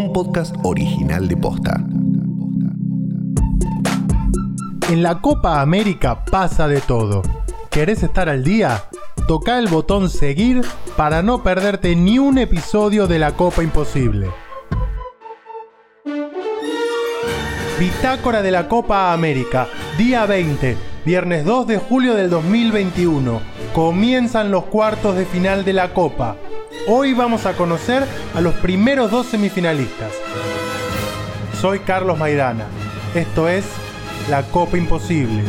un podcast original de Posta. En la Copa América pasa de todo. ¿Querés estar al día? Toca el botón seguir para no perderte ni un episodio de la Copa Imposible. Bitácora de la Copa América, día 20, viernes 2 de julio del 2021. Comienzan los cuartos de final de la Copa. Hoy vamos a conocer a los primeros dos semifinalistas. Soy Carlos Maidana. Esto es La Copa Imposible.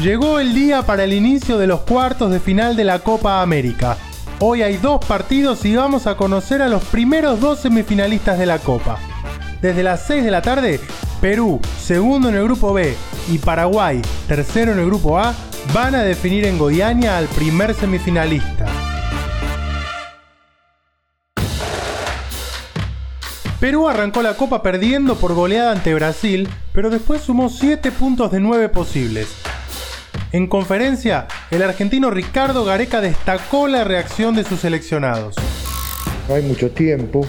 Llegó el día para el inicio de los cuartos de final de la Copa América. Hoy hay dos partidos y vamos a conocer a los primeros dos semifinalistas de la Copa. Desde las 6 de la tarde, Perú, segundo en el grupo B, y Paraguay, tercero en el grupo A, van a definir en Goiânia al primer semifinalista. Perú arrancó la copa perdiendo por goleada ante Brasil, pero después sumó 7 puntos de 9 posibles. En conferencia, el argentino Ricardo Gareca destacó la reacción de sus seleccionados. No hay mucho tiempo,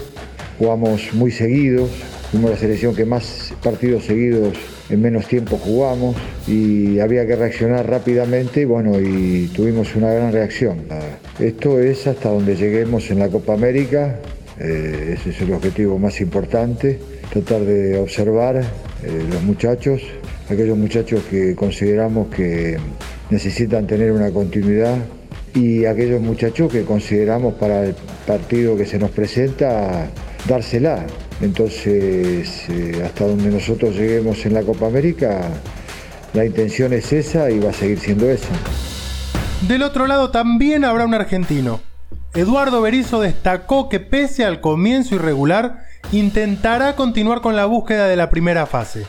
jugamos muy seguidos, fuimos la selección que más partidos seguidos en menos tiempo jugamos y había que reaccionar rápidamente y bueno, y tuvimos una gran reacción. Esto es hasta donde lleguemos en la Copa América, eh, ese es el objetivo más importante, tratar de observar eh, los muchachos, aquellos muchachos que consideramos que necesitan tener una continuidad y aquellos muchachos que consideramos para el partido que se nos presenta dársela. Entonces, eh, hasta donde nosotros lleguemos en la Copa América, la intención es esa y va a seguir siendo esa. Del otro lado también habrá un argentino. Eduardo Berizzo destacó que pese al comienzo irregular, intentará continuar con la búsqueda de la primera fase.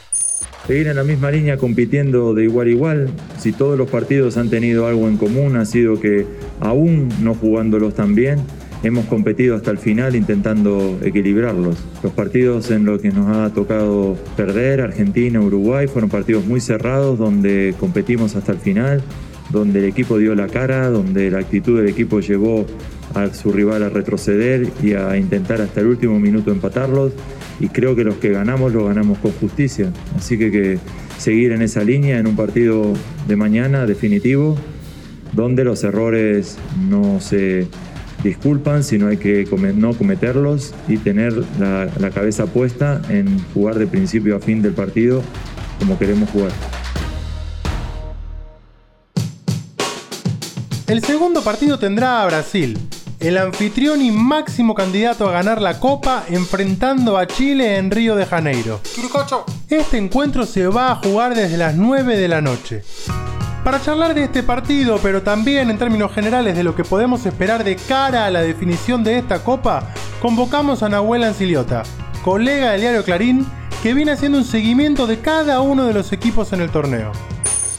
Seguir en la misma línea compitiendo de igual a igual. Si todos los partidos han tenido algo en común, ha sido que aún no jugándolos tan bien, hemos competido hasta el final intentando equilibrarlos. Los partidos en los que nos ha tocado perder, Argentina, Uruguay, fueron partidos muy cerrados donde competimos hasta el final, donde el equipo dio la cara, donde la actitud del equipo llevó a su rival a retroceder y a intentar hasta el último minuto empatarlos. Y creo que los que ganamos lo ganamos con justicia. Así que, que seguir en esa línea en un partido de mañana definitivo, donde los errores no se disculpan, sino hay que no cometerlos y tener la, la cabeza puesta en jugar de principio a fin del partido como queremos jugar. El segundo partido tendrá a Brasil, el anfitrión y máximo candidato a ganar la Copa enfrentando a Chile en Río de Janeiro. Este encuentro se va a jugar desde las 9 de la noche. Para charlar de este partido, pero también en términos generales de lo que podemos esperar de cara a la definición de esta copa, convocamos a Nahuel Anciliota, colega del diario Clarín, que viene haciendo un seguimiento de cada uno de los equipos en el torneo.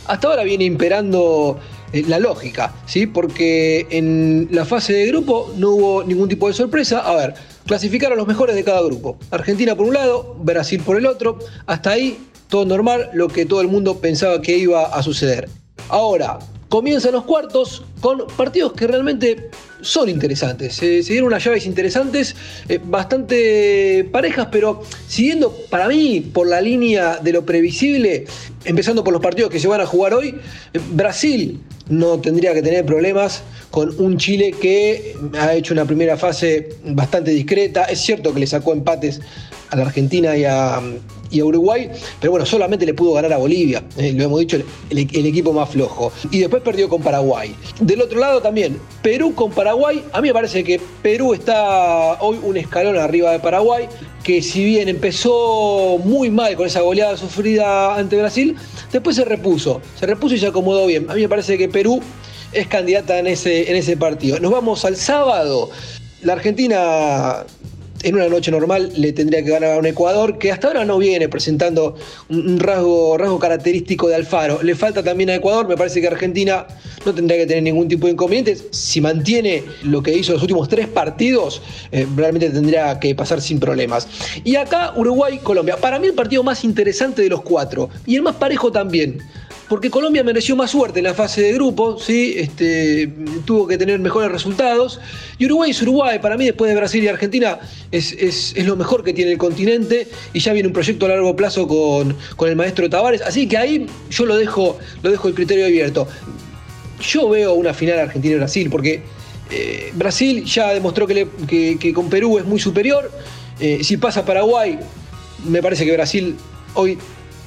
Hasta ahora viene imperando eh, la lógica, ¿sí? Porque en la fase de grupo no hubo ningún tipo de sorpresa. A ver, clasificaron los mejores de cada grupo. Argentina por un lado, Brasil por el otro. Hasta ahí todo normal, lo que todo el mundo pensaba que iba a suceder. Ahora, comienzan los cuartos con partidos que realmente son interesantes. se dieron unas llaves interesantes, eh, bastante parejas, pero siguiendo para mí por la línea de lo previsible, empezando por los partidos que se van a jugar hoy, eh, Brasil no tendría que tener problemas con un Chile que ha hecho una primera fase bastante discreta. Es cierto que le sacó empates a la Argentina y a, Uruguay, pero bueno, solamente le pudo ganar a Bolivia, eh, lo hemos dicho, el, equipo más flojo. Y después perdió con Paraguay. Del otro lado también, Perú con Paraguay, a mí me parece que Perú está hoy un escalón arriba de Paraguay, que si bien empezó muy mal con esa goleada sufrida ante Brasil, después se repuso, se repuso y se acomodó bien. A mí me parece que Perú es candidata en ese, en ese partido. Nos vamos al sábado. La Argentina en una noche normal le tendría que ganar a un Ecuador que hasta ahora no viene presentando un rasgo, rasgo característico de Alfaro. Le falta también a Ecuador, me parece que Argentina no tendría que tener ningún tipo de inconvenientes. Si mantiene lo que hizo los últimos tres partidos, eh, realmente tendría que pasar sin problemas. Y acá Uruguay-Colombia. Para mí el partido más interesante de los cuatro y el más parejo también. Porque Colombia mereció más suerte en la fase de grupo, ¿sí? este, tuvo que tener mejores resultados. Y Uruguay es Uruguay, para mí después de Brasil y Argentina es, es, lo mejor que tiene el continente y ya viene un proyecto a largo plazo con, con el maestro Tavares, así que ahí yo lo dejo, lo dejo el criterio abierto. Yo veo una final Argentina-Brasil, porque eh, Brasil ya demostró que, con Perú es muy superior. Eh, si pasa Paraguay, me parece que Brasil hoy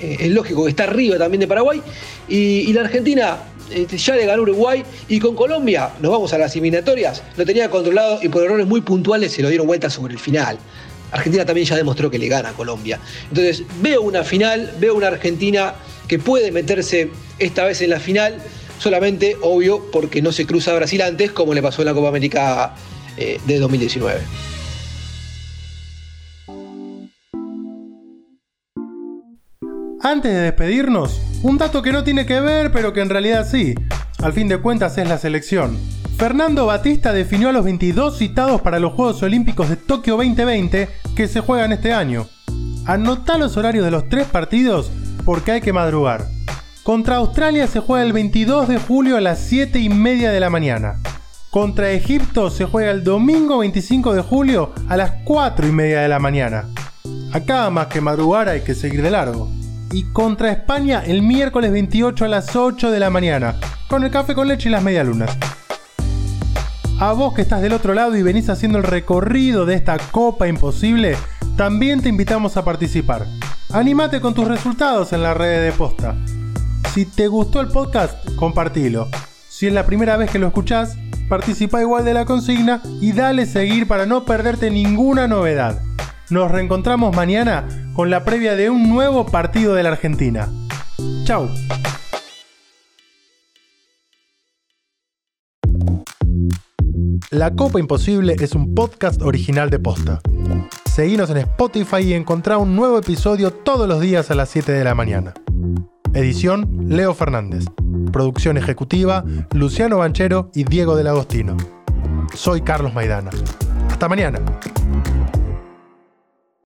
es lógico que está arriba también de Paraguay. Y, la Argentina este, ya le ganó Uruguay y con Colombia nos vamos a las eliminatorias. Lo tenía controlado y por errores muy puntuales se lo dieron vuelta sobre el final. Argentina también ya demostró que le gana a Colombia. Entonces veo una final, veo una Argentina que puede meterse esta vez en la final, solamente, obvio, porque no se cruza Brasil antes, como le pasó en la Copa América eh, de 2019. Antes de despedirnos, un dato que no tiene que ver, pero que en realidad sí. Al fin de cuentas es la selección. Fernando Batista definió a los 22 citados para los Juegos Olímpicos de Tokio 2020 que se juegan este año. Anotá los horarios de los tres partidos porque hay que madrugar. Contra Australia se juega el 22 de julio a las 7 y media de la mañana. Contra Egipto se juega el domingo 25 de julio a las 4 y media de la mañana. Acá más que madrugar hay que seguir de largo y contra España el miércoles 28 a las 8 de la mañana, con el café con leche y las medialunas. A vos que estás del otro lado y venís haciendo el recorrido de esta Copa Imposible, también te invitamos a participar. Animate con tus resultados en la red de posta. Si te gustó el podcast, compartilo. Si es la primera vez que lo escuchás, participa igual de la consigna y dale seguir para no perderte ninguna novedad. Nos reencontramos mañana con la previa de un nuevo partido de la Argentina. Chau. La Copa Imposible es un podcast original de Posta. Seguinos en Spotify y encontrá un nuevo episodio todos los días a las 7 de la mañana. Edición Leo Fernández. Producción ejecutiva Luciano Banchero y Diego del Agostino. Soy Carlos Maidana. Hasta mañana.